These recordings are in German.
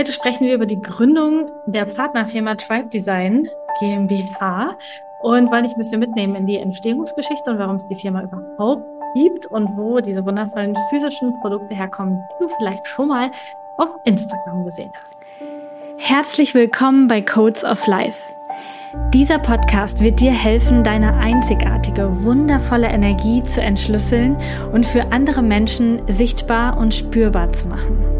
Heute sprechen wir über die Gründung der Partnerfirma Tribe Design GmbH und wollen dich ein bisschen mitnehmen in die Entstehungsgeschichte und warum es die Firma überhaupt gibt und wo diese wundervollen physischen Produkte herkommen, die du vielleicht schon mal auf Instagram gesehen hast. Herzlich willkommen bei Codes of Life. Dieser Podcast wird dir helfen, deine einzigartige, wundervolle Energie zu entschlüsseln und für andere Menschen sichtbar und spürbar zu machen.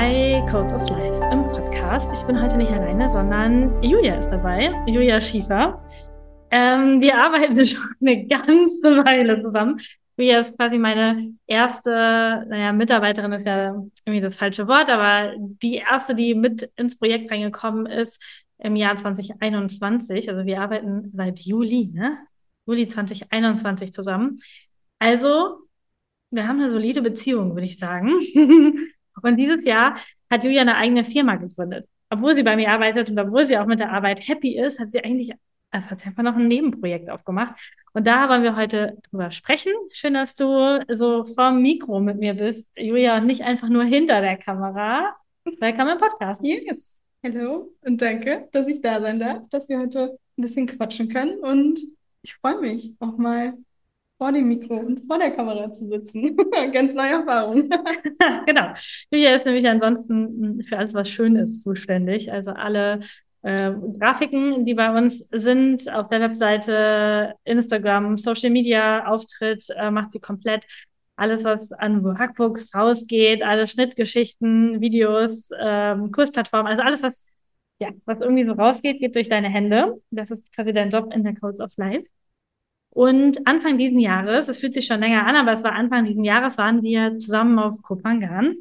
Bei Codes of Life im Podcast. Ich bin heute nicht alleine, sondern Julia ist dabei, Julia Schiefer. Ähm, wir arbeiten schon eine ganze Weile zusammen. Julia ist quasi meine erste, naja, Mitarbeiterin ist ja irgendwie das falsche Wort, aber die erste, die mit ins Projekt reingekommen ist im Jahr 2021. Also wir arbeiten seit Juli, ne? Juli 2021 zusammen. Also wir haben eine solide Beziehung, würde ich sagen. Und dieses Jahr hat Julia eine eigene Firma gegründet. Obwohl sie bei mir arbeitet und obwohl sie auch mit der Arbeit happy ist, hat sie eigentlich, also hat sie einfach noch ein Nebenprojekt aufgemacht. Und da wollen wir heute drüber sprechen. Schön, dass du so vorm Mikro mit mir bist, Julia, und nicht einfach nur hinter der Kamera. Willkommen im Podcast. Yes. Hallo und danke, dass ich da sein darf, dass wir heute ein bisschen quatschen können. Und ich freue mich auch mal vor dem Mikro und vor der Kamera zu sitzen. Ganz neue Erfahrung. genau. Julia ist nämlich ansonsten für alles, was schön ist, zuständig. Also alle äh, Grafiken, die bei uns sind, auf der Webseite, Instagram, Social Media, Auftritt, äh, macht sie komplett. Alles, was an Workbooks rausgeht, alle Schnittgeschichten, Videos, ähm, Kursplattformen, also alles, was, ja, was irgendwie so rausgeht, geht durch deine Hände. Das ist quasi dein Job in der Codes of Life. Und Anfang diesen Jahres, es fühlt sich schon länger an, aber es war Anfang diesen Jahres, waren wir zusammen auf Kopangan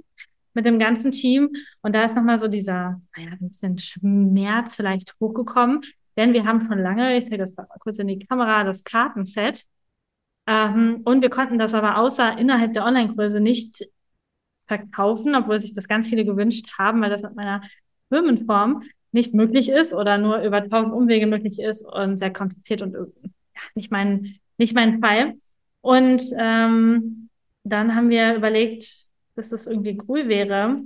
mit dem ganzen Team. Und da ist nochmal so dieser, naja, ein bisschen Schmerz vielleicht hochgekommen. Denn wir haben schon lange, ich sehe das mal kurz in die Kamera, das Kartenset. Ähm, und wir konnten das aber außer innerhalb der Online-Kurse nicht verkaufen, obwohl sich das ganz viele gewünscht haben, weil das mit meiner Firmenform nicht möglich ist oder nur über tausend Umwege möglich ist und sehr kompliziert und nicht mein, nicht mein Fall. Und ähm, dann haben wir überlegt, dass das irgendwie cool wäre,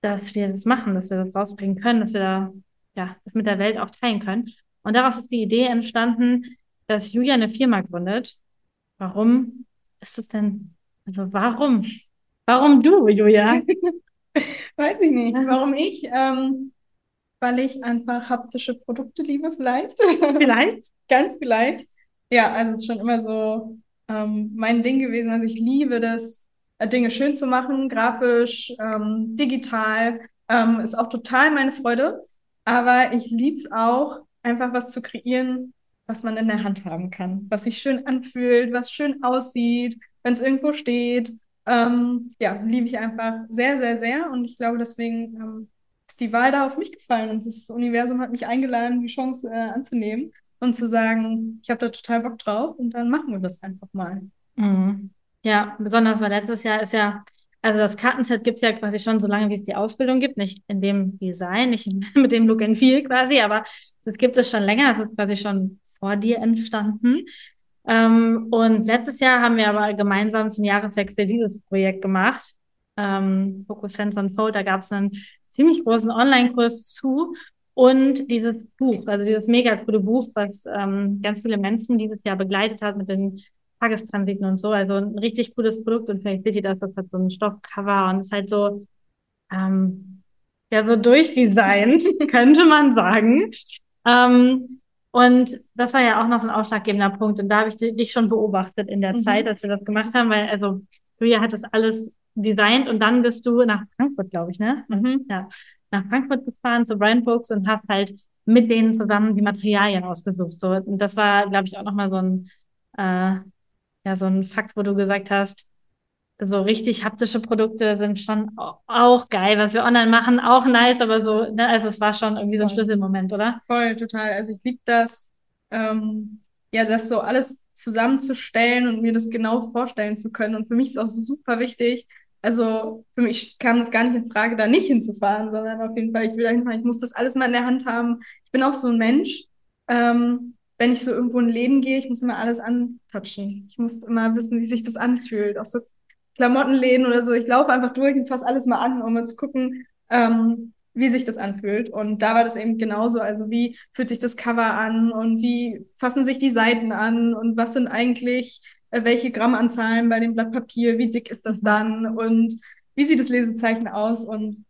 dass wir das machen, dass wir das rausbringen können, dass wir da, ja, das mit der Welt auch teilen können. Und daraus ist die Idee entstanden, dass Julia eine Firma gründet. Warum ist es denn, also warum? Warum du, Julia? Weiß ich nicht. Warum ich? Ähm, weil ich einfach haptische Produkte liebe, vielleicht. Vielleicht? Ganz vielleicht. Ja, also es ist schon immer so ähm, mein Ding gewesen. Also ich liebe das, äh, Dinge schön zu machen, grafisch, ähm, digital. Ähm, ist auch total meine Freude. Aber ich liebe es auch, einfach was zu kreieren, was man in der Hand haben kann, was sich schön anfühlt, was schön aussieht, wenn es irgendwo steht. Ähm, ja, liebe ich einfach sehr, sehr, sehr. Und ich glaube, deswegen ähm, ist die Wahl da auf mich gefallen und das Universum hat mich eingeladen, die Chance äh, anzunehmen und zu sagen, ich habe da total Bock drauf und dann machen wir das einfach mal. Mhm. Ja, besonders weil letztes Jahr ist ja, also das Kartenset gibt es ja quasi schon so lange, wie es die Ausbildung gibt, nicht in dem Design, nicht mit dem Look and Feel quasi, aber das gibt es schon länger, das ist quasi schon vor dir entstanden. Ähm, und letztes Jahr haben wir aber gemeinsam zum Jahreswechsel dieses Projekt gemacht. Ähm, Focus Sense Unfold, da gab es einen ziemlich großen Online-Kurs zu. Und dieses Buch, also dieses mega coole Buch, was ähm, ganz viele Menschen dieses Jahr begleitet hat mit den Tagestransiten und so. Also ein richtig cooles Produkt und vielleicht seht ihr das, das hat so ein Stoffcover und ist halt so, ähm, ja, so durchdesignt, könnte man sagen. Ähm, und das war ja auch noch so ein ausschlaggebender Punkt. Und da habe ich dich schon beobachtet in der mhm. Zeit, als wir das gemacht haben, weil also Julia hat das alles designt und dann bist du nach Frankfurt, glaube ich, ne? Mhm. Ja, nach Frankfurt gefahren zu Brian Books und hast halt mit denen zusammen die Materialien ausgesucht. So, und das war, glaube ich, auch nochmal so ein, äh, ja, so ein Fakt, wo du gesagt hast, so richtig haptische Produkte sind schon auch geil. Was wir online machen, auch nice, aber so, ne, also es war schon irgendwie so ein Schlüsselmoment, oder? Voll, total. Also ich liebe das, ähm, ja, das so alles zusammenzustellen und mir das genau vorstellen zu können. Und für mich ist auch super wichtig, also für mich kam es gar nicht in Frage, da nicht hinzufahren, sondern auf jeden Fall, ich will da hinfahren, ich muss das alles mal in der Hand haben. Ich bin auch so ein Mensch, ähm, wenn ich so irgendwo in Läden gehe, ich muss immer alles antatschen. Ich muss immer wissen, wie sich das anfühlt. Auch so Klamottenläden oder so. Ich laufe einfach durch und fasse alles mal an, um mal zu gucken, ähm, wie sich das anfühlt. Und da war das eben genauso. Also wie fühlt sich das Cover an und wie fassen sich die Seiten an und was sind eigentlich welche Grammanzahlen bei dem Blatt Papier, wie dick ist das mhm. dann und wie sieht das Lesezeichen aus und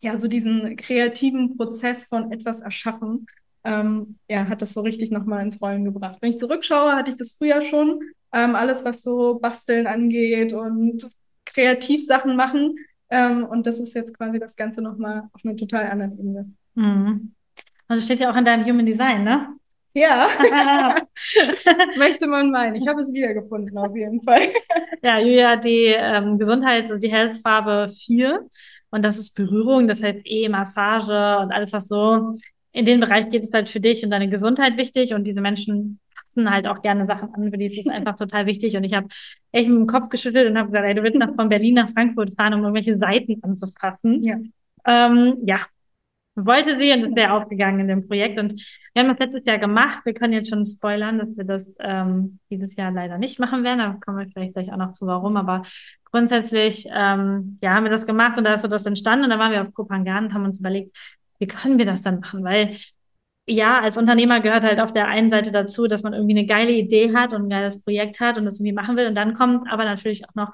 ja, so diesen kreativen Prozess von etwas erschaffen, ähm, ja, hat das so richtig nochmal ins Rollen gebracht. Wenn ich zurückschaue, hatte ich das früher schon, ähm, alles was so Basteln angeht und Kreativsachen machen ähm, und das ist jetzt quasi das Ganze nochmal auf einer total anderen Ebene. Mhm. Und das steht ja auch in deinem Human Design, ne? Ja, möchte man meinen. Ich habe es wiedergefunden, auf jeden Fall. Ja, Julia hat die ähm, Gesundheit, also die Health-Farbe 4 und das ist Berührung, das heißt eh Massage und alles, was so in den Bereich geht, ist halt für dich und deine Gesundheit wichtig und diese Menschen fassen halt auch gerne Sachen an, für die ist es einfach total wichtig und ich habe echt mit dem Kopf geschüttelt und habe gesagt, ey, du willst nach, von Berlin nach Frankfurt fahren, um irgendwelche Seiten anzufassen. Ja. Ähm, ja, wollte sie und ist sehr aufgegangen in dem Projekt. Und wir haben das letztes Jahr gemacht. Wir können jetzt schon spoilern, dass wir das ähm, dieses Jahr leider nicht machen werden. Da kommen wir vielleicht gleich auch noch zu, warum. Aber grundsätzlich, ähm, ja, haben wir das gemacht und da ist so das entstanden. Und dann waren wir auf Kopangan und haben uns überlegt, wie können wir das dann machen? Weil ja, als Unternehmer gehört halt auf der einen Seite dazu, dass man irgendwie eine geile Idee hat und ein geiles Projekt hat und das irgendwie machen will. Und dann kommt aber natürlich auch noch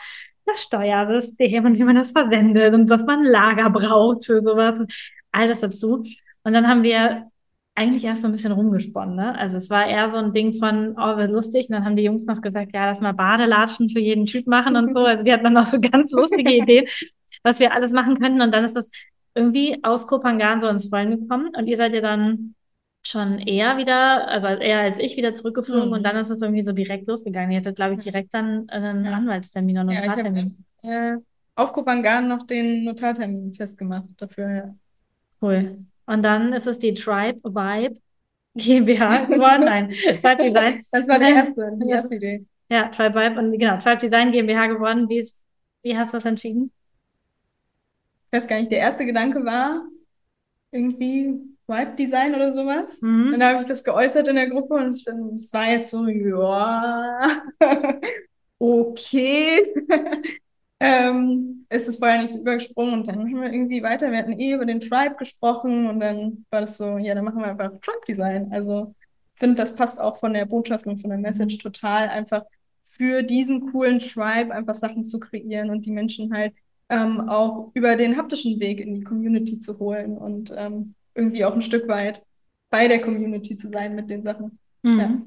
das Steuersystem und wie man das verwendet und dass man Lager braucht für sowas all das dazu. Und dann haben wir eigentlich erst so ein bisschen rumgesponnen. Ne? Also es war eher so ein Ding von, oh, wird lustig. Und dann haben die Jungs noch gesagt, ja, lass mal Badelatschen für jeden Typ machen und so. Also die hatten dann noch so ganz lustige Ideen, was wir alles machen könnten. Und dann ist das irgendwie aus Kopangan so ins Rollen gekommen. Und ihr seid ja dann schon eher wieder, also eher als ich wieder zurückgeflogen. Mhm. Und dann ist es irgendwie so direkt losgegangen. Ihr hattet, glaube ich, direkt dann einen ja. Anwaltstermin und einen ja, Notartermin. Ich hab, äh, auf Kopangan noch den Notartermin festgemacht dafür, ja. Cool. Und dann ist es die Tribe Vibe GmbH geworden. Nein, Tribe Design. Das war die erste, die erste Idee. Ja, Tribe Vibe und genau, Tribe Design GmbH geworden. Wie, ist, wie hast du das entschieden? Ich weiß gar nicht, der erste Gedanke war irgendwie Vibe Design oder sowas. Mhm. Dann habe ich das geäußert in der Gruppe und es, es war jetzt so, ja, okay ähm, ist es vorher nicht so übergesprungen und dann haben wir irgendwie weiter, wir hatten eh über den Tribe gesprochen und dann war das so, ja, dann machen wir einfach Tribe Design. Also ich finde, das passt auch von der Botschaft und von der Message total einfach für diesen coolen Tribe einfach Sachen zu kreieren und die Menschen halt ähm, auch über den haptischen Weg in die Community zu holen und ähm, irgendwie auch ein Stück weit bei der Community zu sein mit den Sachen. Mhm. Ja.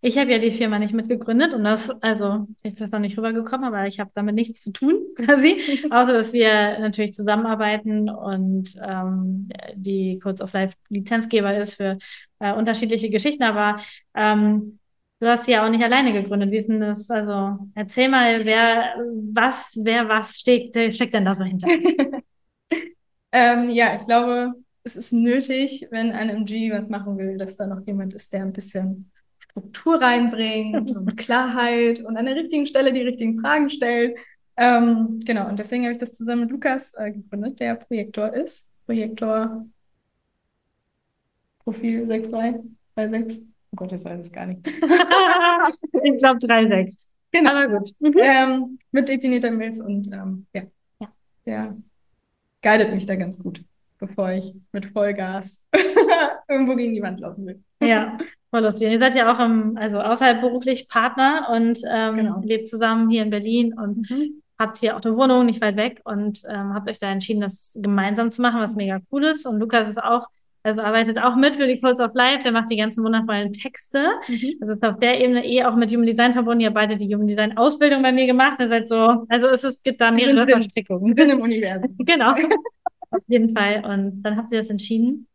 Ich habe ja die Firma nicht mitgegründet und das, also ich ist noch nicht rübergekommen, aber ich habe damit nichts zu tun, quasi. Außer dass wir natürlich zusammenarbeiten und ähm, die Codes of Life Lizenzgeber ist für äh, unterschiedliche Geschichten. Aber ähm, du hast sie ja auch nicht alleine gegründet. Wie ist denn das? Also erzähl mal, wer was, wer was steckt, steckt denn da so hinter? ähm, ja, ich glaube, es ist nötig, wenn ein MG was machen will, dass da noch jemand ist, der ein bisschen Struktur reinbringt und Klarheit und an der richtigen Stelle die richtigen Fragen stellt. Ähm, genau, und deswegen habe ich das zusammen mit Lukas äh, gegründet, der Projektor ist. Projektor Profil 6336. Oh Gott, das weiß ich gar nicht. ich glaube 3,6. Genau. Aber gut. Mhm. Ähm, mit definierter Milz und ähm, ja, ja, der guidet mich da ganz gut, bevor ich mit Vollgas irgendwo gegen die Wand laufen will. Ja, Voll lustig. Ihr seid ja auch im, also außerhalb beruflich Partner und ähm, genau. lebt zusammen hier in Berlin und mhm. habt hier auch eine Wohnung nicht weit weg und ähm, habt euch da entschieden, das gemeinsam zu machen, was mega cool ist. Und Lukas ist auch, also arbeitet auch mit für die Codes of Life, der macht die ganzen wundervollen Texte. Mhm. Das ist auf der Ebene eh auch mit Human Design verbunden. Ihr beide die Human Design Ausbildung bei mir gemacht. Ihr seid so, also es ist, gibt da mehrere Verstrickungen. Bin im Universum. genau. auf jeden Fall. Und dann habt ihr das entschieden.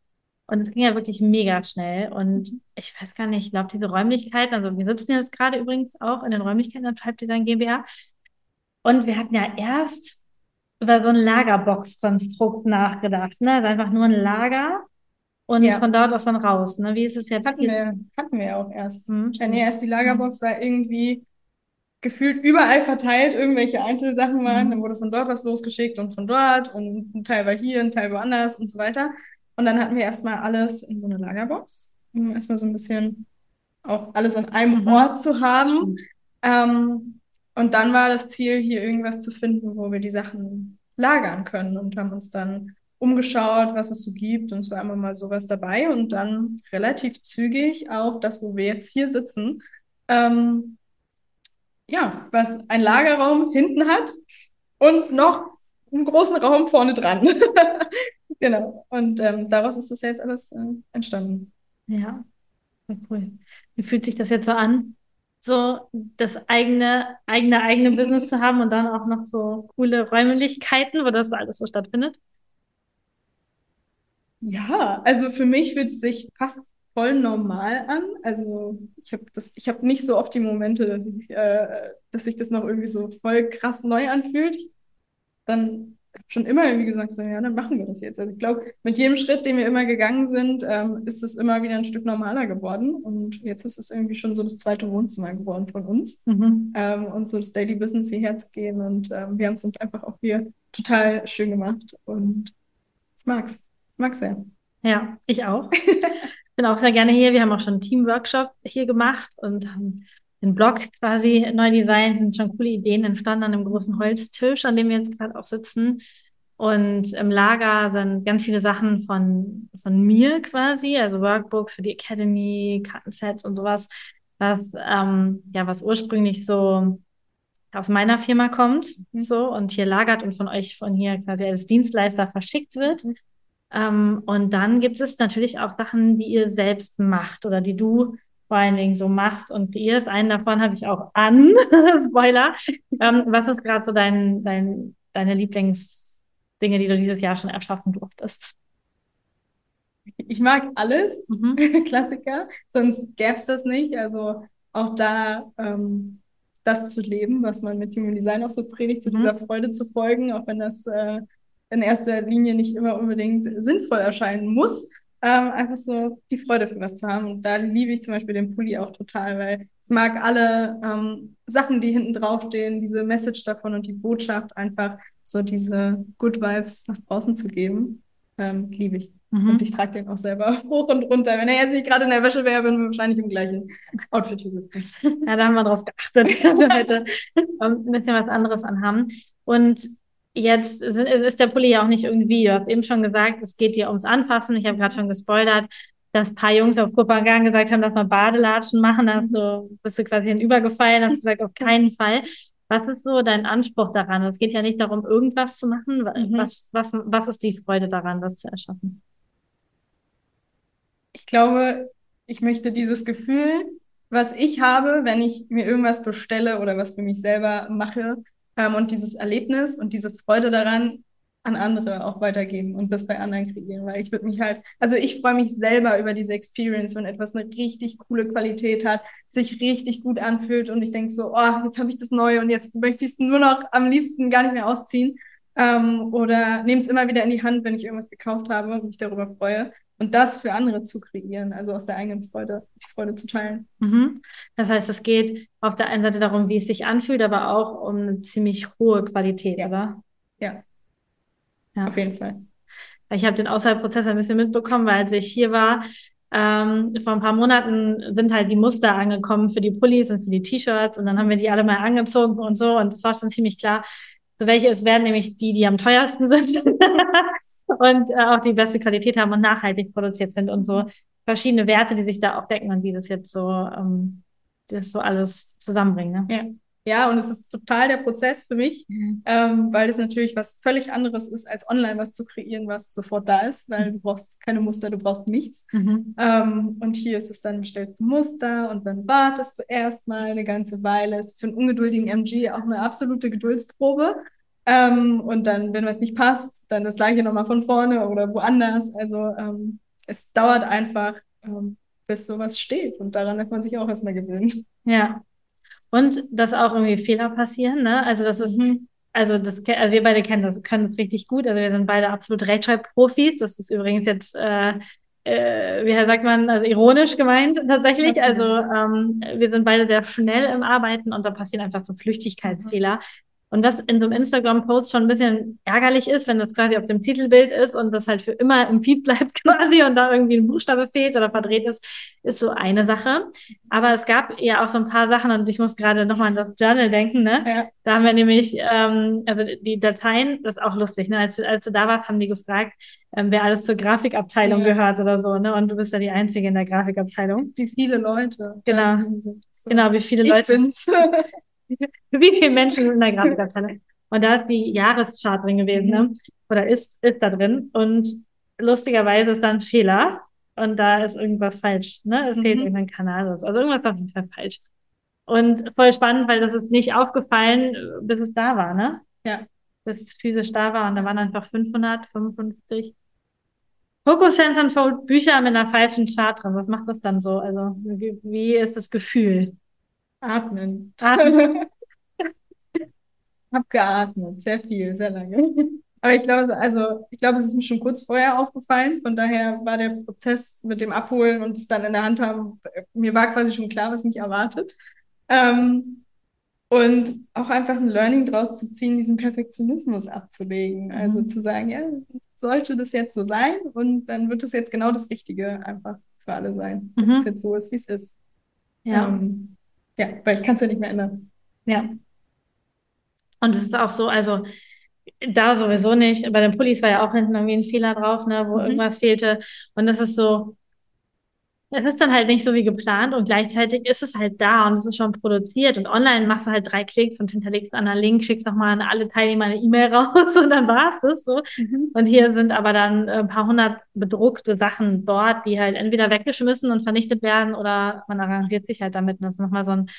Und es ging ja wirklich mega schnell. Und ich weiß gar nicht, ich glaube, diese Räumlichkeiten, also wir sitzen jetzt gerade übrigens auch in den Räumlichkeiten der Tribe Design GmbH. Und wir hatten ja erst über so ein Lagerbox-Konstrukt nachgedacht. Ne? Also einfach nur ein Lager und ja. von dort aus dann raus. Ne? Wie ist es jetzt? Hatten, wir, hatten wir auch erst. Hm. Nee, erst die Lagerbox war irgendwie gefühlt überall verteilt, irgendwelche Einzelsachen waren. Mhm. Dann wurde von dort was losgeschickt und von dort und ein Teil war hier, ein Teil woanders und so weiter. Und dann hatten wir erstmal alles in so eine Lagerbox, um erstmal so ein bisschen auch alles an einem mhm. Ort zu haben. Ähm, und dann war das Ziel, hier irgendwas zu finden, wo wir die Sachen lagern können und haben uns dann umgeschaut, was es so gibt. Und es war immer mal sowas dabei und dann relativ zügig auch das, wo wir jetzt hier sitzen. Ähm, ja, was ein Lagerraum hinten hat und noch einen großen Raum vorne dran. genau. Und ähm, daraus ist das jetzt alles äh, entstanden. Ja, cool. Wie fühlt sich das jetzt so an? So das eigene, eigene, eigene Business zu haben und dann auch noch so coole Räumlichkeiten, wo das alles so stattfindet? Ja, also für mich fühlt es sich fast voll normal an. Also ich habe das, ich habe nicht so oft die Momente, dass ich, äh, dass sich das noch irgendwie so voll krass neu anfühlt. Dann habe schon immer irgendwie gesagt, so ja, dann machen wir das jetzt. Also ich glaube, mit jedem Schritt, den wir immer gegangen sind, ähm, ist es immer wieder ein Stück normaler geworden. Und jetzt ist es irgendwie schon so das zweite Wohnzimmer geworden von uns. Mhm. Ähm, und so das Daily Business hierher zu gehen. Und ähm, wir haben es uns einfach auch hier total schön gemacht. Und ich mag's. Ich mag's sehr. Ja, ich auch. bin auch sehr gerne hier. Wir haben auch schon einen Teamworkshop hier gemacht und haben den Blog quasi neu designt. Sind schon coole Ideen entstanden an einem großen Holztisch, an dem wir jetzt gerade auch sitzen. Und im Lager sind ganz viele Sachen von, von mir quasi, also Workbooks für die Academy, Kartensets und sowas, was, ähm, ja, was ursprünglich so aus meiner Firma kommt, so, und hier lagert und von euch von hier quasi als Dienstleister verschickt wird. Mhm. Ähm, und dann gibt es natürlich auch Sachen, die ihr selbst macht oder die du vor allen Dingen so machst und kreierst. Einen davon habe ich auch an. Spoiler. Ähm, was ist gerade so dein, dein, deine Lieblingsdinge, die du dieses Jahr schon erschaffen durftest? Ich mag alles, mhm. Klassiker, sonst gäbe es das nicht. Also auch da ähm, das zu leben, was man mit Human Design auch so predigt, zu mhm. dieser Freude zu folgen, auch wenn das äh, in erster Linie nicht immer unbedingt sinnvoll erscheinen muss. Ähm, einfach so die Freude für was zu haben. Und da liebe ich zum Beispiel den Pulli auch total, weil ich mag alle ähm, Sachen, die hinten draufstehen, diese Message davon und die Botschaft, einfach so diese Good Vibes nach draußen zu geben, ähm, liebe ich. Mhm. Und ich trage den auch selber hoch und runter. Wenn er jetzt nicht gerade in der Wäsche wäre, würden wir wahrscheinlich im gleichen Outfit hier sitzen. Ja, da haben wir drauf geachtet, dass wir heute ein bisschen was anderes anhaben. Und Jetzt ist der Pulli ja auch nicht irgendwie, du hast eben schon gesagt, es geht dir ums Anfassen. Ich habe gerade schon gespoilert, dass ein paar Jungs auf Kupangan gesagt haben, dass wir Badelatschen machen. Da hast du, bist du quasi hinübergefallen, hast gesagt, auf keinen Fall. Was ist so dein Anspruch daran? Es geht ja nicht darum, irgendwas zu machen. Mhm. Was, was, was ist die Freude daran, das zu erschaffen? Ich glaube, ich möchte dieses Gefühl, was ich habe, wenn ich mir irgendwas bestelle oder was für mich selber mache, ähm, und dieses Erlebnis und diese Freude daran an andere auch weitergeben und das bei anderen kreieren, weil ich würde mich halt, also ich freue mich selber über diese Experience, wenn etwas eine richtig coole Qualität hat, sich richtig gut anfühlt und ich denke so, oh, jetzt habe ich das neu und jetzt möchte ich es nur noch am liebsten gar nicht mehr ausziehen. Ähm, oder nehme es immer wieder in die Hand, wenn ich irgendwas gekauft habe und mich darüber freue und das für andere zu kreieren, also aus der eigenen Freude, die Freude zu teilen. Mhm. Das heißt, es geht auf der einen Seite darum, wie es sich anfühlt, aber auch um eine ziemlich hohe Qualität, ja. oder? Ja. ja. Auf jeden Fall. Ich habe den Auswahlprozess ein bisschen mitbekommen, weil als ich hier war, ähm, vor ein paar Monaten sind halt die Muster angekommen für die Pullis und für die T-Shirts und dann haben wir die alle mal angezogen und so und es war schon ziemlich klar, so welche es werden nämlich die, die am teuersten sind. und äh, auch die beste Qualität haben und nachhaltig produziert sind und so verschiedene Werte, die sich da auch decken und die das jetzt so, ähm, das so alles zusammenbringen. Ne? Ja. Ja, und es ist total der Prozess für mich, mhm. ähm, weil es natürlich was völlig anderes ist, als online was zu kreieren, was sofort da ist, weil du brauchst keine Muster, du brauchst nichts. Mhm. Ähm, und hier ist es dann, bestellst du Muster und dann wartest du erstmal eine ganze Weile. Es ist für einen ungeduldigen MG auch eine absolute Geduldsprobe. Ähm, und dann, wenn was nicht passt, dann das gleiche nochmal von vorne oder woanders. Also ähm, es dauert einfach, ähm, bis sowas steht. Und daran darf man sich auch erstmal gewöhnen. Ja. Und dass auch irgendwie Fehler passieren, ne? Also das ist, mhm. also das, also wir beide kennen das, können das richtig gut. Also wir sind beide absolut Rechtschreibprofis. Das ist übrigens jetzt, äh, äh, wie sagt man, also ironisch gemeint tatsächlich. Also ähm, wir sind beide sehr schnell im Arbeiten und da passieren einfach so Flüchtigkeitsfehler. Und was in so einem Instagram-Post schon ein bisschen ärgerlich ist, wenn das quasi auf dem Titelbild ist und das halt für immer im Feed bleibt quasi und da irgendwie ein Buchstabe fehlt oder verdreht ist, ist so eine Sache. Aber es gab ja auch so ein paar Sachen und ich muss gerade nochmal an das Journal denken, ne? Ja. Da haben wir nämlich, ähm, also die Dateien, das ist auch lustig, ne? Als, als du da warst, haben die gefragt, ähm, wer alles zur Grafikabteilung ja. gehört oder so, ne? Und du bist ja die Einzige in der Grafikabteilung. Wie viele Leute. Genau. Genau, wie viele Leute. Ich bin's. wie viele Menschen in der Grafikabteilung. Und da ist die Jahreschart drin gewesen, ne? Mhm. Oder ist, ist da drin. Und lustigerweise ist da ein Fehler. Und da ist irgendwas falsch, ne? Es fehlt mhm. irgendein Kanal. Also irgendwas ist auf jeden Fall falsch. Und voll spannend, weil das ist nicht aufgefallen, bis es da war, ne? Ja. Bis es physisch da war. Und da waren einfach 555 Coco Sense Unfold Bücher mit einer falschen Chart drin. Was macht das dann so? Also, wie, wie ist das Gefühl? Atmen. Atmen. hab geatmet, sehr viel, sehr lange. Aber ich glaube, also ich glaube, es ist mir schon kurz vorher aufgefallen. Von daher war der Prozess mit dem Abholen und es dann in der Hand haben, mir war quasi schon klar, was mich erwartet. Ähm, und auch einfach ein Learning draus zu ziehen, diesen Perfektionismus abzulegen. Also mhm. zu sagen, ja, sollte das jetzt so sein und dann wird es jetzt genau das Richtige einfach für alle sein, dass mhm. es jetzt so ist, wie es ist. Ja. Ähm, ja, weil ich kann es ja nicht mehr ändern. Ja. Und es ist auch so, also da sowieso nicht. Bei den Pullis war ja auch hinten irgendwie ein Fehler drauf, ne, wo mhm. irgendwas fehlte. Und das ist so, es ist dann halt nicht so wie geplant und gleichzeitig ist es halt da und es ist schon produziert und online machst du halt drei Klicks und hinterlegst einen anderen Link, schickst nochmal an alle Teilnehmer eine E-Mail raus und dann war es das so. Mhm. Und hier sind aber dann ein paar hundert bedruckte Sachen dort, die halt entweder weggeschmissen und vernichtet werden oder man arrangiert sich halt damit. Und das ist nochmal so ein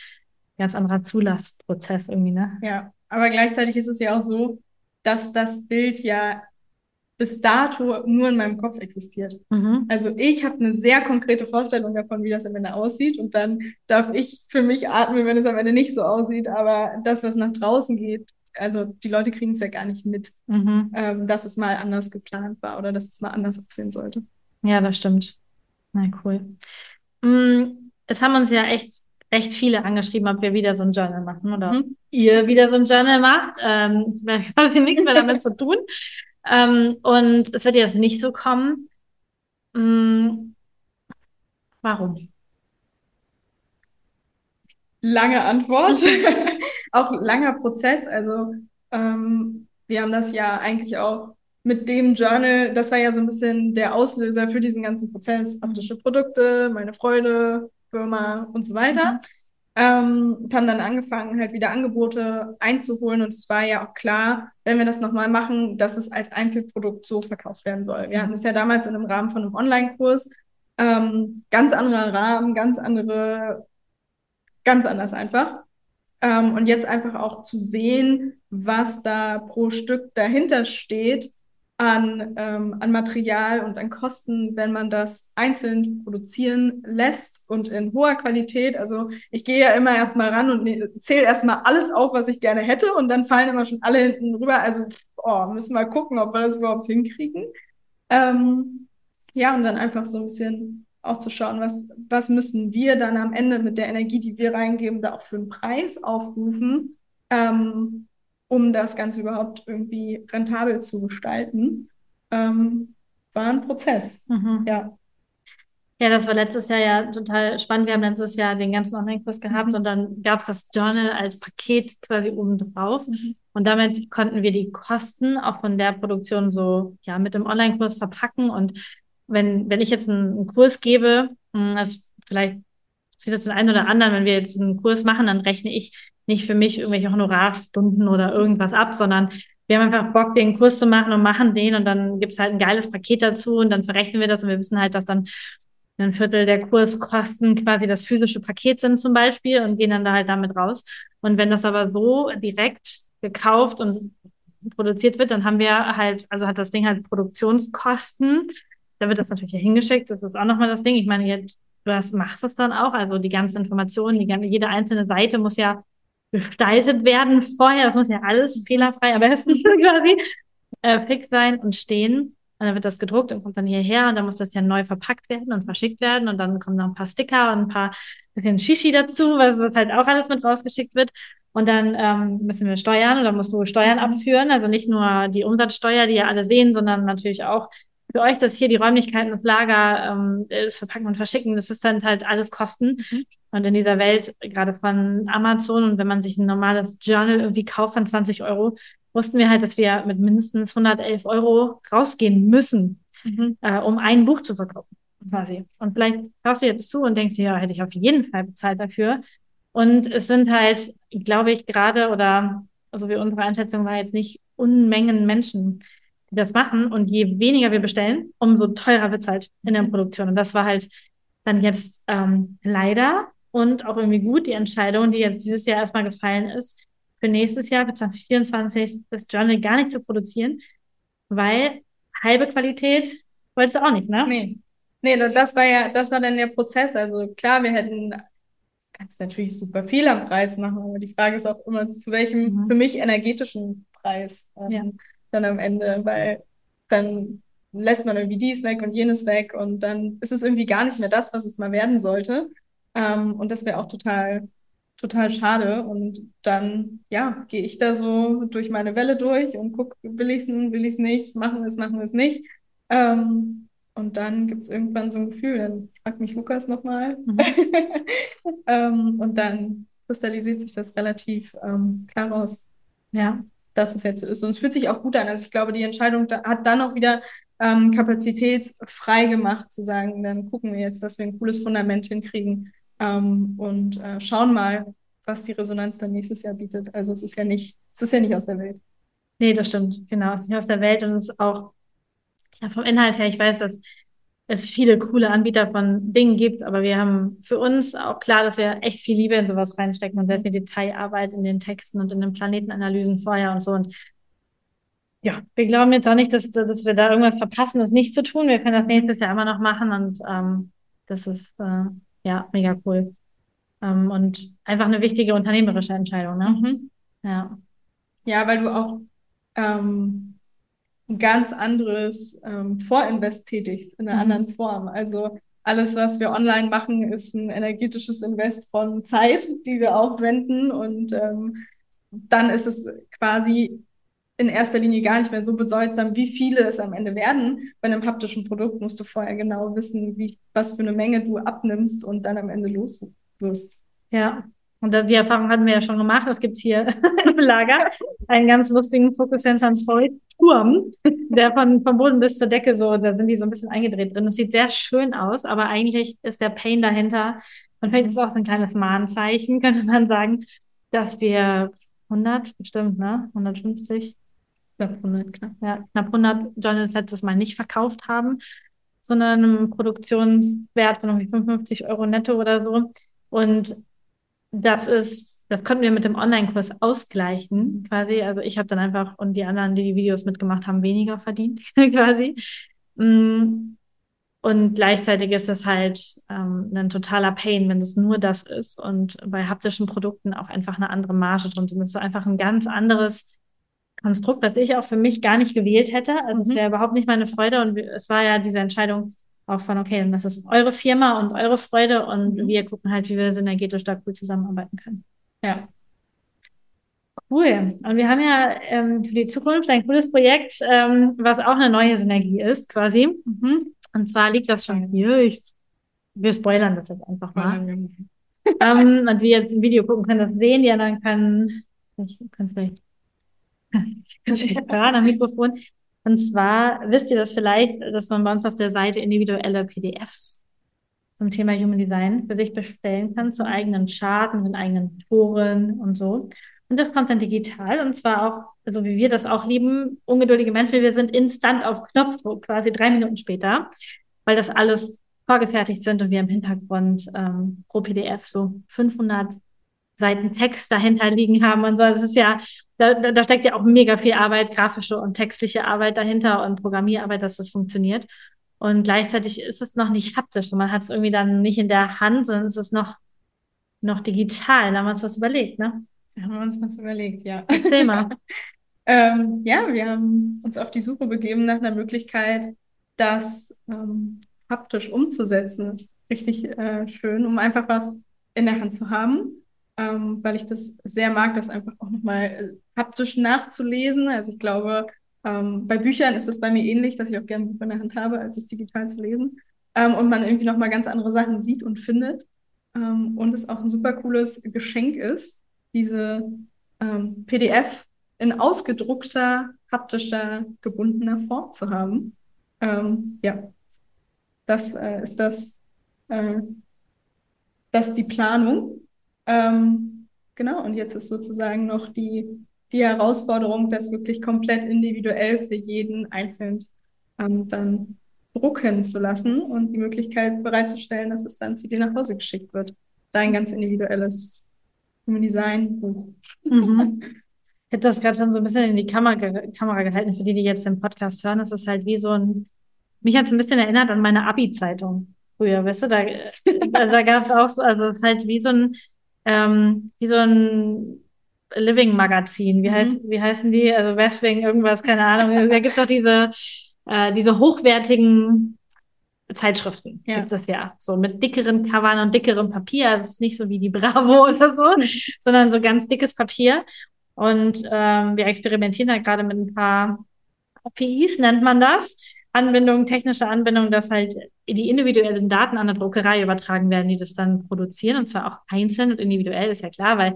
ganz anderer Zulassprozess irgendwie, ne? Ja, aber gleichzeitig ist es ja auch so, dass das Bild ja bis dato nur in meinem Kopf existiert. Mhm. Also ich habe eine sehr konkrete Vorstellung davon, wie das am Ende aussieht und dann darf ich für mich atmen, wenn es am Ende nicht so aussieht, aber das, was nach draußen geht, also die Leute kriegen es ja gar nicht mit, mhm. ähm, dass es mal anders geplant war oder dass es mal anders aussehen sollte. Ja, das stimmt. Na cool. Mm, es haben uns ja echt recht viele angeschrieben, ob wir wieder so ein Journal machen oder mhm. ihr wieder so ein Journal macht. Ähm, ich habe nichts mehr damit zu tun. Ähm, und es wird jetzt nicht so kommen. Hm, warum? Lange Antwort. auch langer Prozess. Also ähm, wir haben das ja eigentlich auch mit dem Journal, das war ja so ein bisschen der Auslöser für diesen ganzen Prozess. Haptische Produkte, meine Freude, Firma und so weiter. Mhm ähm, haben dann angefangen, halt wieder Angebote einzuholen. Und es war ja auch klar, wenn wir das nochmal machen, dass es als Einzelprodukt so verkauft werden soll. Wir hatten es ja damals in einem Rahmen von einem Online-Kurs. Ähm, ganz anderer Rahmen, ganz andere, ganz anders einfach. Ähm, und jetzt einfach auch zu sehen, was da pro Stück dahinter steht, an, ähm, an Material und an Kosten, wenn man das einzeln produzieren lässt und in hoher Qualität. Also ich gehe ja immer erstmal ran und ne, zähle erstmal alles auf, was ich gerne hätte und dann fallen immer schon alle hinten rüber. Also oh, müssen wir mal gucken, ob wir das überhaupt hinkriegen. Ähm, ja, und dann einfach so ein bisschen auch zu schauen, was, was müssen wir dann am Ende mit der Energie, die wir reingeben, da auch für einen Preis aufrufen. Ähm, um das Ganze überhaupt irgendwie rentabel zu gestalten, ähm, war ein Prozess. Mhm. Ja. Ja, das war letztes Jahr ja total spannend. Wir haben letztes Jahr den ganzen Online-Kurs gehabt mhm. und dann gab es das Journal als Paket quasi oben drauf. Mhm. Und damit konnten wir die Kosten auch von der Produktion so ja mit dem Online-Kurs verpacken. Und wenn, wenn ich jetzt einen, einen Kurs gebe, hm, das vielleicht sieht das den einen oder anderen, wenn wir jetzt einen Kurs machen, dann rechne ich nicht für mich irgendwelche Honorarstunden oder irgendwas ab, sondern wir haben einfach Bock, den Kurs zu machen und machen den und dann gibt's halt ein geiles Paket dazu und dann verrechnen wir das und wir wissen halt, dass dann ein Viertel der Kurskosten quasi das physische Paket sind zum Beispiel und gehen dann da halt damit raus. Und wenn das aber so direkt gekauft und produziert wird, dann haben wir halt, also hat das Ding halt Produktionskosten da wird das natürlich hier hingeschickt. Das ist auch nochmal das Ding. Ich meine, jetzt, du hast, machst es dann auch. Also die ganzen Informationen, die, jede einzelne Seite muss ja gestaltet werden vorher. Das muss ja alles fehlerfrei am besten quasi äh, fix sein und stehen. Und dann wird das gedruckt und kommt dann hierher und dann muss das ja neu verpackt werden und verschickt werden und dann kommen noch ein paar Sticker und ein paar bisschen Shishi dazu, was, was halt auch alles mit rausgeschickt wird. Und dann ähm, müssen wir steuern oder musst du Steuern abführen. Also nicht nur die Umsatzsteuer, die ja alle sehen, sondern natürlich auch für euch, dass hier die Räumlichkeiten, das Lager, ähm, das Verpacken und Verschicken, das ist dann halt alles Kosten. Mhm. Und in dieser Welt, gerade von Amazon und wenn man sich ein normales Journal irgendwie kauft von 20 Euro, wussten wir halt, dass wir mit mindestens 111 Euro rausgehen müssen, mhm. äh, um ein Buch zu verkaufen, quasi. Und vielleicht hörst du jetzt zu und denkst dir, ja, hätte ich auf jeden Fall bezahlt dafür. Und es sind halt, glaube ich, gerade oder also wie unsere Einschätzung war jetzt nicht Unmengen Menschen, das machen. Und je weniger wir bestellen, umso teurer wird es halt in der Produktion. Und das war halt dann jetzt ähm, leider und auch irgendwie gut die Entscheidung, die jetzt dieses Jahr erstmal gefallen ist, für nächstes Jahr, für 2024, das Journal gar nicht zu produzieren, weil halbe Qualität wolltest du auch nicht, ne? Nee. Nee, das war ja, das war dann der Prozess. Also klar, wir hätten kannst natürlich super viel am Preis machen, aber die Frage ist auch immer, zu welchem mhm. für mich energetischen Preis ähm, ja. Dann am Ende, weil dann lässt man irgendwie dies weg und jenes weg und dann ist es irgendwie gar nicht mehr das, was es mal werden sollte. Ähm, und das wäre auch total, total schade. Und dann, ja, gehe ich da so durch meine Welle durch und gucke, will ich es nun, will ich es nicht, machen wir es, machen wir es nicht. Ähm, und dann gibt es irgendwann so ein Gefühl, dann fragt mich Lukas nochmal. Mhm. ähm, und dann kristallisiert sich das relativ ähm, klar raus. Ja, dass es jetzt so ist. Und es fühlt sich auch gut an. Also ich glaube, die Entscheidung da, hat dann auch wieder ähm, Kapazität frei gemacht, zu sagen, dann gucken wir jetzt, dass wir ein cooles Fundament hinkriegen ähm, und äh, schauen mal, was die Resonanz dann nächstes Jahr bietet. Also es ist ja nicht, es ist ja nicht aus der Welt. Nee, das stimmt. Genau, es ist nicht aus der Welt und es ist auch ja, vom Inhalt her, ich weiß, dass es viele coole Anbieter von Dingen gibt, aber wir haben für uns auch klar, dass wir echt viel Liebe in sowas reinstecken und sehr viel Detailarbeit in den Texten und in den Planetenanalysen vorher und so. Und ja, wir glauben jetzt auch nicht, dass, dass wir da irgendwas verpassen, das nicht zu tun. Wir können das nächstes Jahr immer noch machen und ähm, das ist äh, ja mega cool. Ähm, und einfach eine wichtige unternehmerische Entscheidung, ne? Mhm. Ja. Ja, weil du auch ähm, ein ganz anderes ähm, Vorinvest tätigst, in einer mhm. anderen Form. Also alles, was wir online machen, ist ein energetisches Invest von Zeit, die wir aufwenden. Und ähm, dann ist es quasi in erster Linie gar nicht mehr so bedeutsam, wie viele es am Ende werden. Bei einem haptischen Produkt musst du vorher genau wissen, wie, was für eine Menge du abnimmst und dann am Ende los wirst. Ja, und das, die Erfahrung hatten wir ja schon gemacht. Es gibt hier im Lager einen ganz lustigen Focus Sensor Foil Turm, der von, vom Boden bis zur Decke so, da sind die so ein bisschen eingedreht drin. Das sieht sehr schön aus, aber eigentlich ist der Pain dahinter. Und vielleicht ist auch so ein kleines Mahnzeichen, könnte man sagen, dass wir 100, bestimmt, ne? 150, knapp 100, knapp, ja, knapp 100 Journals letztes Mal nicht verkauft haben, sondern einem Produktionswert von irgendwie 55 Euro netto oder so. Und das ist, das konnten wir mit dem Online-Kurs ausgleichen, quasi. Also ich habe dann einfach und die anderen, die die Videos mitgemacht haben, weniger verdient, quasi. Mm. Und gleichzeitig ist es halt ähm, ein totaler Pain, wenn es nur das ist und bei haptischen Produkten auch einfach eine andere Marge drin sind. Es ist einfach ein ganz anderes Konstrukt, was ich auch für mich gar nicht gewählt hätte. Also mhm. es wäre überhaupt nicht meine Freude und es war ja diese Entscheidung, auch von, okay, dann das ist eure Firma und eure Freude und mhm. wir gucken halt, wie wir synergetisch da cool zusammenarbeiten können. Ja. Cool. Und wir haben ja ähm, für die Zukunft ein cooles Projekt, ähm, was auch eine neue Synergie ist, quasi. Mhm. Und zwar liegt das schon hier. Ich, wir spoilern das jetzt einfach mal. ähm, und die jetzt im Video gucken, können das sehen. Die anderen können, ich kann es vielleicht, kannst du hören am Mikrofon. Und zwar wisst ihr das vielleicht, dass man bei uns auf der Seite individuelle PDFs zum Thema Human Design für sich bestellen kann, zu eigenen Charten, den eigenen Toren und so. Und das kommt dann digital und zwar auch, so wie wir das auch lieben, ungeduldige Menschen, wir sind instant auf Knopfdruck, quasi drei Minuten später, weil das alles vorgefertigt sind und wir im Hintergrund ähm, pro PDF so 500 Seiten Text dahinter liegen haben und so. Es ist ja, da, da steckt ja auch mega viel Arbeit, grafische und textliche Arbeit dahinter und Programmierarbeit, dass das funktioniert. Und gleichzeitig ist es noch nicht haptisch. Man hat es irgendwie dann nicht in der Hand, sondern es ist noch, noch digital. Da haben wir uns was überlegt, ne? Da haben wir uns was überlegt, ja. Erzähl mal. ähm, ja, wir haben uns auf die Suche begeben nach einer Möglichkeit, das ähm, haptisch umzusetzen. Richtig äh, schön, um einfach was in der Hand zu haben. Ähm, weil ich das sehr mag, das einfach auch nochmal äh, haptisch nachzulesen. Also ich glaube, ähm, bei Büchern ist das bei mir ähnlich, dass ich auch gerne Buch in der Hand habe, als es digital zu lesen. Ähm, und man irgendwie nochmal ganz andere Sachen sieht und findet. Ähm, und es auch ein super cooles Geschenk ist, diese ähm, PDF in ausgedruckter, haptischer, gebundener Form zu haben. Ähm, ja, das äh, ist das, äh, das die Planung. Ähm, genau, und jetzt ist sozusagen noch die die Herausforderung, das wirklich komplett individuell für jeden einzeln ähm, dann drucken zu lassen und die Möglichkeit bereitzustellen, dass es dann zu dir nach Hause geschickt wird. Dein ganz individuelles Human Design Buch. Mhm. Ich habe das gerade schon so ein bisschen in die Kamera, Kamera gehalten, für die, die jetzt den Podcast hören. Das ist halt wie so ein, mich hat es ein bisschen erinnert an meine Abi-Zeitung früher, weißt du, da, also da gab es auch so, also es ist halt wie so ein, ähm, wie so ein Living Magazin. Wie, mhm. heißt, wie heißen die? Also Westwing, irgendwas, keine Ahnung. Da gibt es auch diese, äh, diese hochwertigen Zeitschriften. Ja. Gibt es ja. So mit dickeren Covern und dickerem Papier. Also es ist nicht so wie die Bravo oder so, mhm. sondern so ganz dickes Papier. Und ähm, wir experimentieren da gerade mit ein paar APIs, nennt man das. Anbindung, technische Anbindung, dass halt die individuellen Daten an der Druckerei übertragen werden, die das dann produzieren. Und zwar auch einzeln und individuell, ist ja klar, weil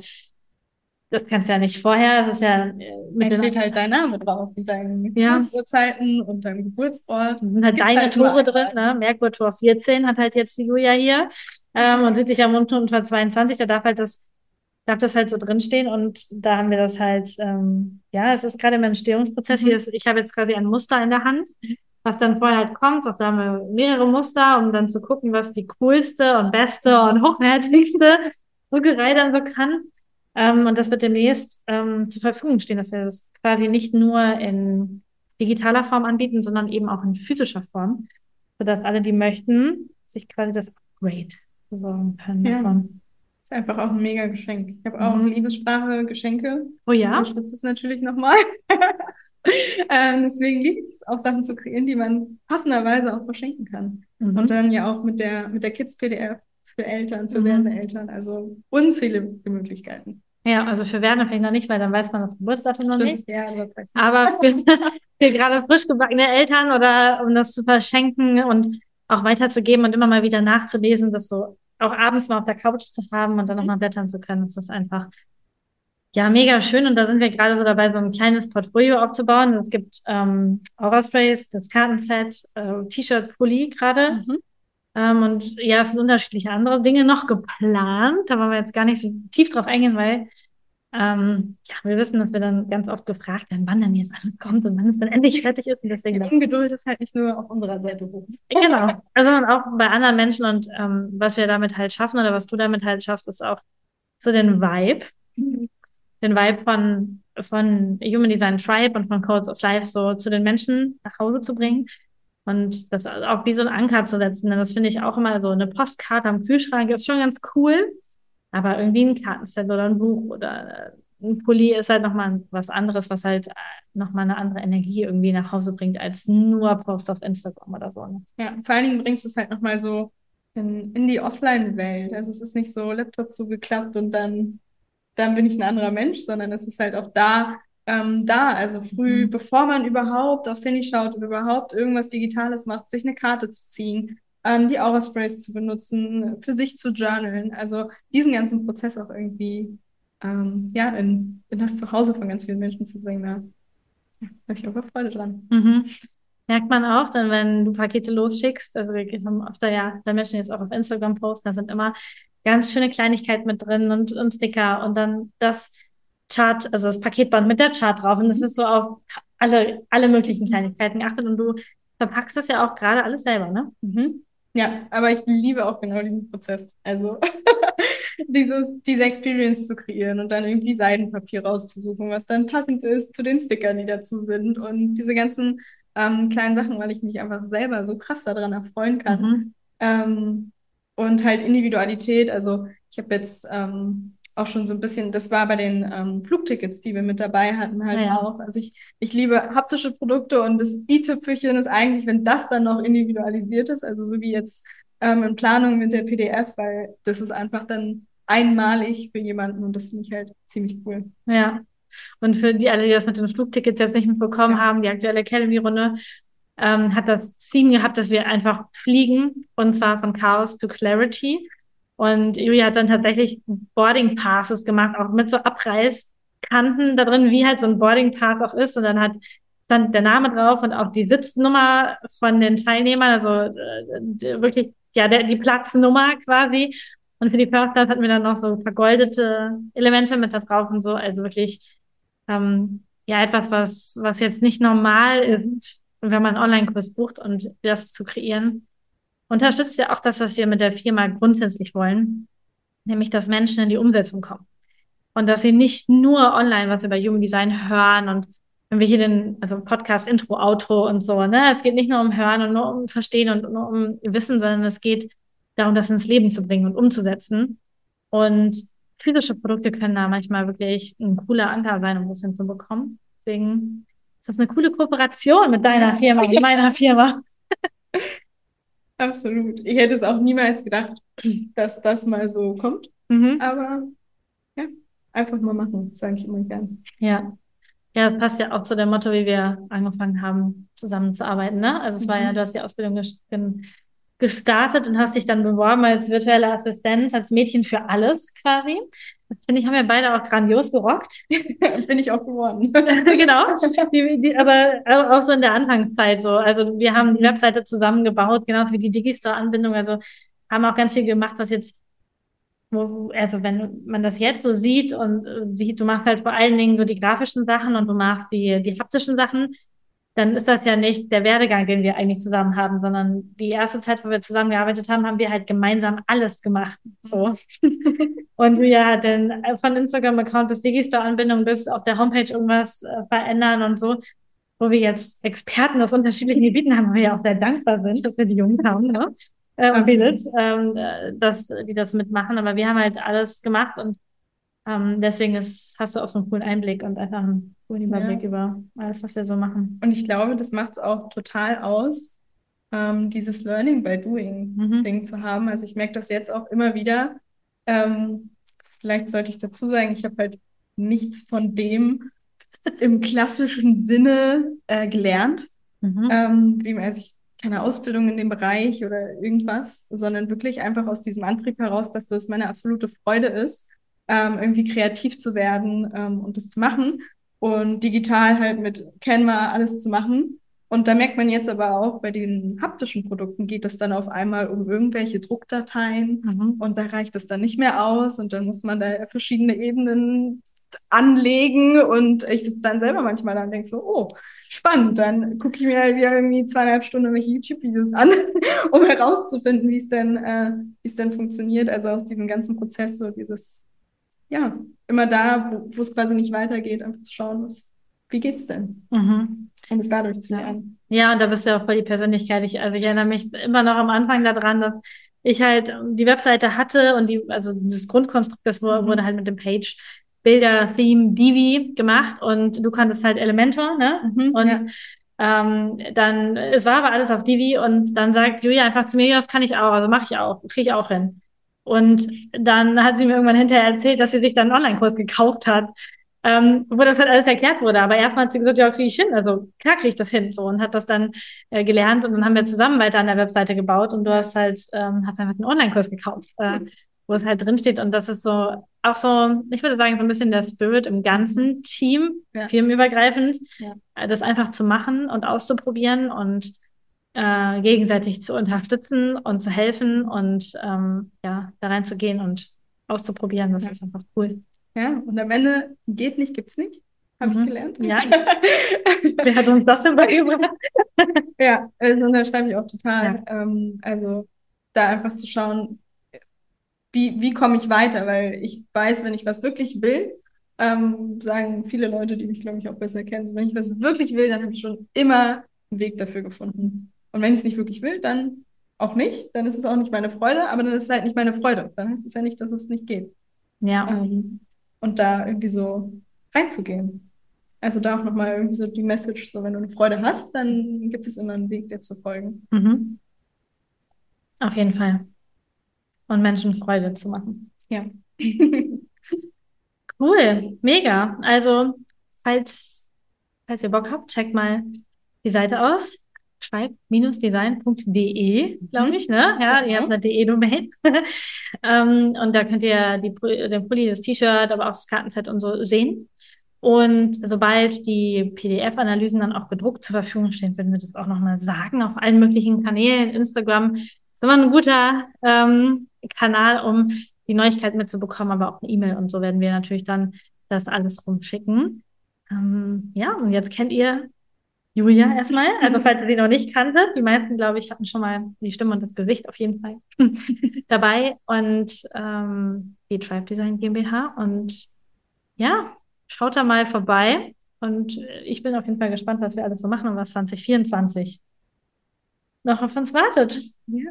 das kannst du ja nicht vorher, das ist ja äh, mit da steht halt dein Name drauf und deine ja. Geburtsuhrzeiten und dein Geburtsort. Da sind halt deine halt Tore drin, ne? Merkur Tor 14 hat halt jetzt die Julia hier. Ähm, und südlicher Mund unter 22, da darf halt das, darf das halt so drinstehen und da haben wir das halt, ähm, ja, es ist gerade im Entstehungsprozess. Mhm. Hier ist, ich habe jetzt quasi ein Muster in der Hand, was dann vorher halt kommt. Auch da haben wir mehrere Muster, um dann zu gucken, was die coolste und beste und hochwertigste Druckerei dann so kann. Ähm, und das wird demnächst ähm, zur Verfügung stehen, dass wir das quasi nicht nur in digitaler Form anbieten, sondern eben auch in physischer Form, sodass alle, die möchten, sich quasi das Upgrade besorgen können. Ja. Davon. Ist einfach auch ein mega Geschenk. Ich habe auch mhm. Liebessprache Geschenke. Oh ja. Ich schwitze es natürlich nochmal. ähm, deswegen liebe ich es, auch Sachen zu kreieren, die man passenderweise auch verschenken kann. Mhm. Und dann ja auch mit der, mit der Kids-PDF für Eltern, für mhm. werdende Eltern. Also unzählige Möglichkeiten. Ja, also für Werner vielleicht noch nicht, weil dann weiß man das Geburtsdatum noch Stimmt. nicht. Ja, das Aber für, für gerade frisch gebackene Eltern oder um das zu verschenken und auch weiterzugeben und immer mal wieder nachzulesen, das so auch abends mal auf der Couch zu haben und dann nochmal blättern zu können, das ist einfach ja mega schön. Und da sind wir gerade so dabei, so ein kleines Portfolio aufzubauen. Es gibt ähm, Aura Sprays, das Kartenset, äh, T-Shirt, Pulli gerade. Mhm. Ähm, und ja, es sind unterschiedliche andere Dinge noch geplant. Da wollen wir jetzt gar nicht so tief drauf eingehen, weil ähm, ja, wir wissen, dass wir dann ganz oft gefragt werden, wann denn jetzt alles kommt und wann es dann endlich fertig ist. Und deswegen Die Ungeduld ist halt nicht nur auf unserer Seite hoch. Genau. Also auch bei anderen Menschen und ähm, was wir damit halt schaffen oder was du damit halt schaffst, ist auch so den Vibe. Den Vibe von, von Human Design Tribe und von Codes of Life so zu den Menschen nach Hause zu bringen und das auch wie so ein Anker zu setzen. Denn das finde ich auch immer so eine Postkarte am Kühlschrank ist schon ganz cool. Aber irgendwie ein Kartenset oder ein Buch oder äh, ein Pulli ist halt nochmal was anderes, was halt äh, nochmal eine andere Energie irgendwie nach Hause bringt, als nur Post auf Instagram oder so. Ne? Ja, vor allen Dingen bringst du es halt nochmal so in, in die Offline-Welt. Also es ist nicht so Laptop zugeklappt und dann, dann bin ich ein anderer Mensch, sondern es ist halt auch da ähm, da. Also früh, mhm. bevor man überhaupt aufs Handy schaut oder überhaupt irgendwas Digitales macht, sich eine Karte zu ziehen, ähm, die Aura-Sprays zu benutzen, für sich zu journalen. Also diesen ganzen Prozess auch irgendwie ähm, ja, in, in das Zuhause von ganz vielen Menschen zu bringen. Da ja, habe ich auch Freude dran. Mhm. Merkt man auch, dann wenn du Pakete losschickst, also wir haben öfter ja, da Menschen jetzt auch auf Instagram posten, da sind immer ganz schöne Kleinigkeiten mit drin und, und Sticker und dann das Chart, also das Paketband mit der Chart drauf. Und das ist so auf alle, alle möglichen Kleinigkeiten geachtet. Und du verpackst das ja auch gerade alles selber, ne? Mhm. Ja, aber ich liebe auch genau diesen Prozess. Also dieses, diese Experience zu kreieren und dann irgendwie Seidenpapier rauszusuchen, was dann passend ist zu den Stickern, die dazu sind und diese ganzen ähm, kleinen Sachen, weil ich mich einfach selber so krass daran erfreuen kann. Mhm. Ähm, und halt Individualität. Also ich habe jetzt ähm, auch schon so ein bisschen, das war bei den ähm, Flugtickets, die wir mit dabei hatten, halt ja. auch. Also ich, ich liebe haptische Produkte und das i-Tüpfelchen ist eigentlich, wenn das dann noch individualisiert ist, also so wie jetzt ähm, in Planung mit der PDF, weil das ist einfach dann einmalig für jemanden und das finde ich halt ziemlich cool. Ja. Und für die alle, die das mit den Flugtickets jetzt nicht mitbekommen ja. haben, die aktuelle Academy-Runde ähm, hat das Ziel gehabt, dass wir einfach fliegen und zwar von Chaos to Clarity. Und Julia hat dann tatsächlich Boarding Passes gemacht, auch mit so Abreißkanten da drin, wie halt so ein Boarding Pass auch ist. Und dann hat stand der Name drauf und auch die Sitznummer von den Teilnehmern, also äh, wirklich ja der, die Platznummer quasi. Und für die First Class hatten wir dann noch so vergoldete Elemente mit da drauf und so. Also wirklich ähm, ja etwas, was was jetzt nicht normal ist, wenn man einen Online-Kurs bucht und das zu kreieren unterstützt ja auch das, was wir mit der Firma grundsätzlich wollen, nämlich dass Menschen in die Umsetzung kommen. Und dass sie nicht nur online was über Human Design hören und wenn wir hier den, also Podcast, Intro, Outro und so, ne, es geht nicht nur um Hören und nur um Verstehen und nur um Wissen, sondern es geht darum, das ins Leben zu bringen und umzusetzen. Und physische Produkte können da manchmal wirklich ein cooler Anker sein, um das hinzubekommen. Deswegen ist das eine coole Kooperation mit deiner Firma und meiner Firma. Absolut. Ich hätte es auch niemals gedacht, dass das mal so kommt. Mhm. Aber ja, einfach mal machen, sage ich immer gern. Ja. Ja, das passt ja auch zu dem Motto, wie wir angefangen haben, zusammenzuarbeiten. Ne? Also es mhm. war ja, du hast die Ausbildung gestartet und hast dich dann beworben als virtuelle Assistenz, als Mädchen für alles quasi. Finde ich, haben wir beide auch grandios gerockt. Bin ich auch geworden. genau. Die, die, aber auch so in der Anfangszeit so. Also wir haben die Webseite zusammengebaut, genauso wie die Digistore-Anbindung. Also haben auch ganz viel gemacht, was jetzt, wo, also wenn man das jetzt so sieht und sieht, du machst halt vor allen Dingen so die grafischen Sachen und du machst die, die haptischen Sachen, dann ist das ja nicht der Werdegang, den wir eigentlich zusammen haben, sondern die erste Zeit, wo wir zusammengearbeitet haben, haben wir halt gemeinsam alles gemacht. So. Und wir halt äh, von Instagram-Account bis Digistore-Anbindung bis auf der Homepage irgendwas äh, verändern und so, wo wir jetzt Experten aus unterschiedlichen Gebieten haben, wo wir ja auch sehr dankbar sind, dass wir die Jungs haben, ne? Äh, und Mädels, ähm, äh, dass die das mitmachen. Aber wir haben halt alles gemacht und ähm, deswegen ist, hast du auch so einen coolen Einblick und einfach einen coolen Überblick ja. über alles, was wir so machen. Und ich glaube, das macht es auch total aus, ähm, dieses Learning by Doing mhm. Zu haben. Also ich merke das jetzt auch immer wieder. Ähm, vielleicht sollte ich dazu sagen, ich habe halt nichts von dem im klassischen Sinne äh, gelernt. Mhm. Ähm, wie, also ich keine Ausbildung in dem Bereich oder irgendwas, sondern wirklich einfach aus diesem Antrieb heraus, dass das meine absolute Freude ist ähm, irgendwie kreativ zu werden ähm, und das zu machen und digital halt mit Canva alles zu machen. Und da merkt man jetzt aber auch, bei den haptischen Produkten geht es dann auf einmal um irgendwelche Druckdateien mhm. und da reicht es dann nicht mehr aus und dann muss man da verschiedene Ebenen anlegen und ich sitze dann selber manchmal da und denke so, oh, spannend, dann gucke ich mir halt wieder irgendwie zweieinhalb Stunden irgendwelche YouTube-Videos an, um herauszufinden, wie es denn, äh, wie es denn funktioniert. Also aus diesem ganzen Prozess, so dieses ja, immer da, wo es quasi nicht weitergeht, einfach zu schauen, was, wie geht's denn? Mhm. Und es dadurch zu lernen. Ja, und da bist du auch voll die Persönlichkeit. Ich, also ich erinnere mich immer noch am Anfang daran, dass ich halt die Webseite hatte und die, also das Grundkonstrukt, das mhm. wurde halt mit dem Page Bilder Theme Divi gemacht und du konntest halt Elementor, ne? Mhm, und ja. ähm, dann, es war aber alles auf Divi und dann sagt Julia einfach zu mir, ja, das kann ich auch, also mache ich auch, kriege ich auch hin. Und dann hat sie mir irgendwann hinterher erzählt, dass sie sich dann einen Online-Kurs gekauft hat, ähm, wo das halt alles erklärt wurde. Aber erstmal hat sie gesagt, ja, kriege ich hin. Also klar kriege ich das hin. So und hat das dann äh, gelernt und dann haben wir zusammen weiter an der Webseite gebaut und du hast halt, ähm, hast einfach einen Online-Kurs gekauft, äh, wo es halt drinsteht. Und das ist so auch so, ich würde sagen, so ein bisschen der Spirit im ganzen Team, ja. firmenübergreifend, ja. Äh, das einfach zu machen und auszuprobieren und äh, gegenseitig zu unterstützen und zu helfen und ähm, ja, da reinzugehen und auszuprobieren. Das ja. ist einfach cool. Ja, und am Ende geht nicht, gibt's nicht. Habe mhm. ich gelernt. Ja. Wer hat uns das denn beigebracht? ja, also da schreibe ich auch total. Ja. Ähm, also da einfach zu schauen, wie, wie komme ich weiter, weil ich weiß, wenn ich was wirklich will, ähm, sagen viele Leute, die mich, glaube ich, auch besser kennen, wenn ich was wirklich will, dann habe ich schon immer einen Weg dafür gefunden. Und wenn ich es nicht wirklich will, dann auch nicht. Dann ist es auch nicht meine Freude, aber dann ist es halt nicht meine Freude. Dann heißt es ja nicht, dass es nicht geht. Ja. Ähm, und da irgendwie so reinzugehen. Also da auch nochmal irgendwie so die Message, so wenn du eine Freude hast, dann gibt es immer einen Weg, dir zu folgen. Mhm. Auf jeden Fall. Und Menschen Freude zu machen. Ja. Cool, mega. Also, falls, falls ihr Bock habt, checkt mal die Seite aus. schweib-design.de, glaube ich, ne? Ja, ihr habt eine DE-Domain. ähm, und da könnt ihr die, den Pulli, das T-Shirt, aber auch das Kartenset und so sehen. Und sobald die PDF-Analysen dann auch gedruckt zur Verfügung stehen, würden wir das auch nochmal sagen auf allen möglichen Kanälen. Instagram ist immer ein guter ähm, Kanal, um die Neuigkeit mitzubekommen, aber auch eine E-Mail und so werden wir natürlich dann das alles rumschicken. Ähm, ja, und jetzt kennt ihr Julia erstmal. Also falls ihr sie noch nicht kanntet, die meisten, glaube ich, hatten schon mal die Stimme und das Gesicht auf jeden Fall dabei. Und ähm, die Tribe Design GmbH. Und ja, schaut da mal vorbei. Und ich bin auf jeden Fall gespannt, was wir alles so machen und was 2024 noch auf uns wartet. Ja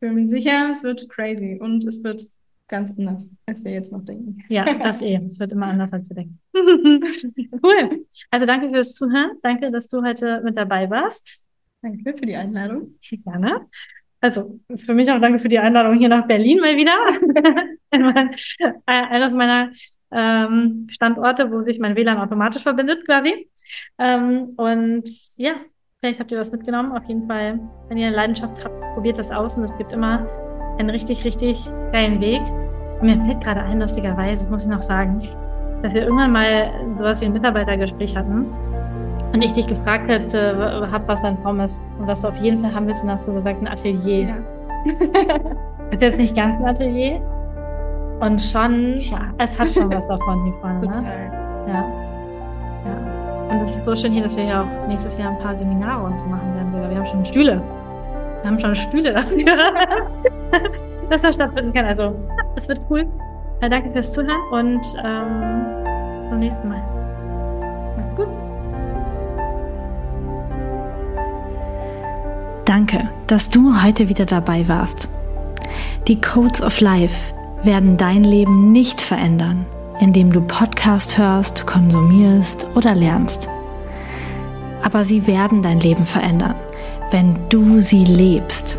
bin mir sicher, es wird crazy und es wird ganz anders, als wir jetzt noch denken. Ja, das eh. Es wird immer anders, als wir denken. cool. Also danke fürs Zuhören. Danke, dass du heute mit dabei warst. Danke für die Einladung. Gerne. Also für mich auch danke für die Einladung hier nach Berlin mal wieder. Eines meiner ähm, Standorte, wo sich mein WLAN automatisch verbindet quasi. Ähm, und ja, Vielleicht habt ihr was mitgenommen. Auf jeden Fall, wenn ihr eine Leidenschaft habt, probiert das aus und es gibt immer einen richtig, richtig geilen Weg. Und mir fällt gerade ein, lustigerweise, das muss ich noch sagen, dass wir irgendwann mal sowas wie ein Mitarbeitergespräch hatten und ich dich gefragt hätte, hab, was dein Traum ist und was du auf jeden Fall haben willst, und hast du gesagt, ein Atelier. Ja. ist jetzt nicht ganz ein Atelier. Und schon, ja. es hat schon was davon hier vorne. Ne? Ja. Und es ist so schön hier, dass wir ja auch nächstes Jahr ein paar Seminare und so machen werden sogar. Wir haben schon Stühle. Wir haben schon Stühle dafür, dass das stattfinden kann. Also, es wird cool. Ja, danke fürs Zuhören und ähm, bis zum nächsten Mal. Macht's gut. Danke, dass du heute wieder dabei warst. Die Codes of Life werden dein Leben nicht verändern indem du Podcast hörst, konsumierst oder lernst. Aber sie werden dein Leben verändern, wenn du sie lebst.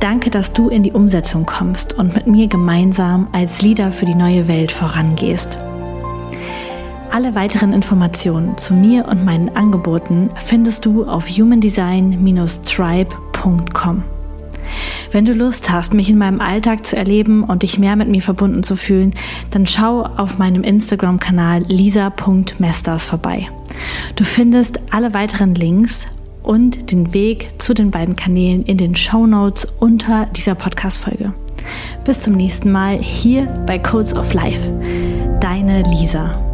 Danke, dass du in die Umsetzung kommst und mit mir gemeinsam als Leader für die neue Welt vorangehst. Alle weiteren Informationen zu mir und meinen Angeboten findest du auf humandesign-tribe.com. Wenn du Lust hast, mich in meinem Alltag zu erleben und dich mehr mit mir verbunden zu fühlen, dann schau auf meinem Instagram-Kanal lisa.mesters vorbei. Du findest alle weiteren Links und den Weg zu den beiden Kanälen in den Show Notes unter dieser Podcast-Folge. Bis zum nächsten Mal hier bei Codes of Life. Deine Lisa.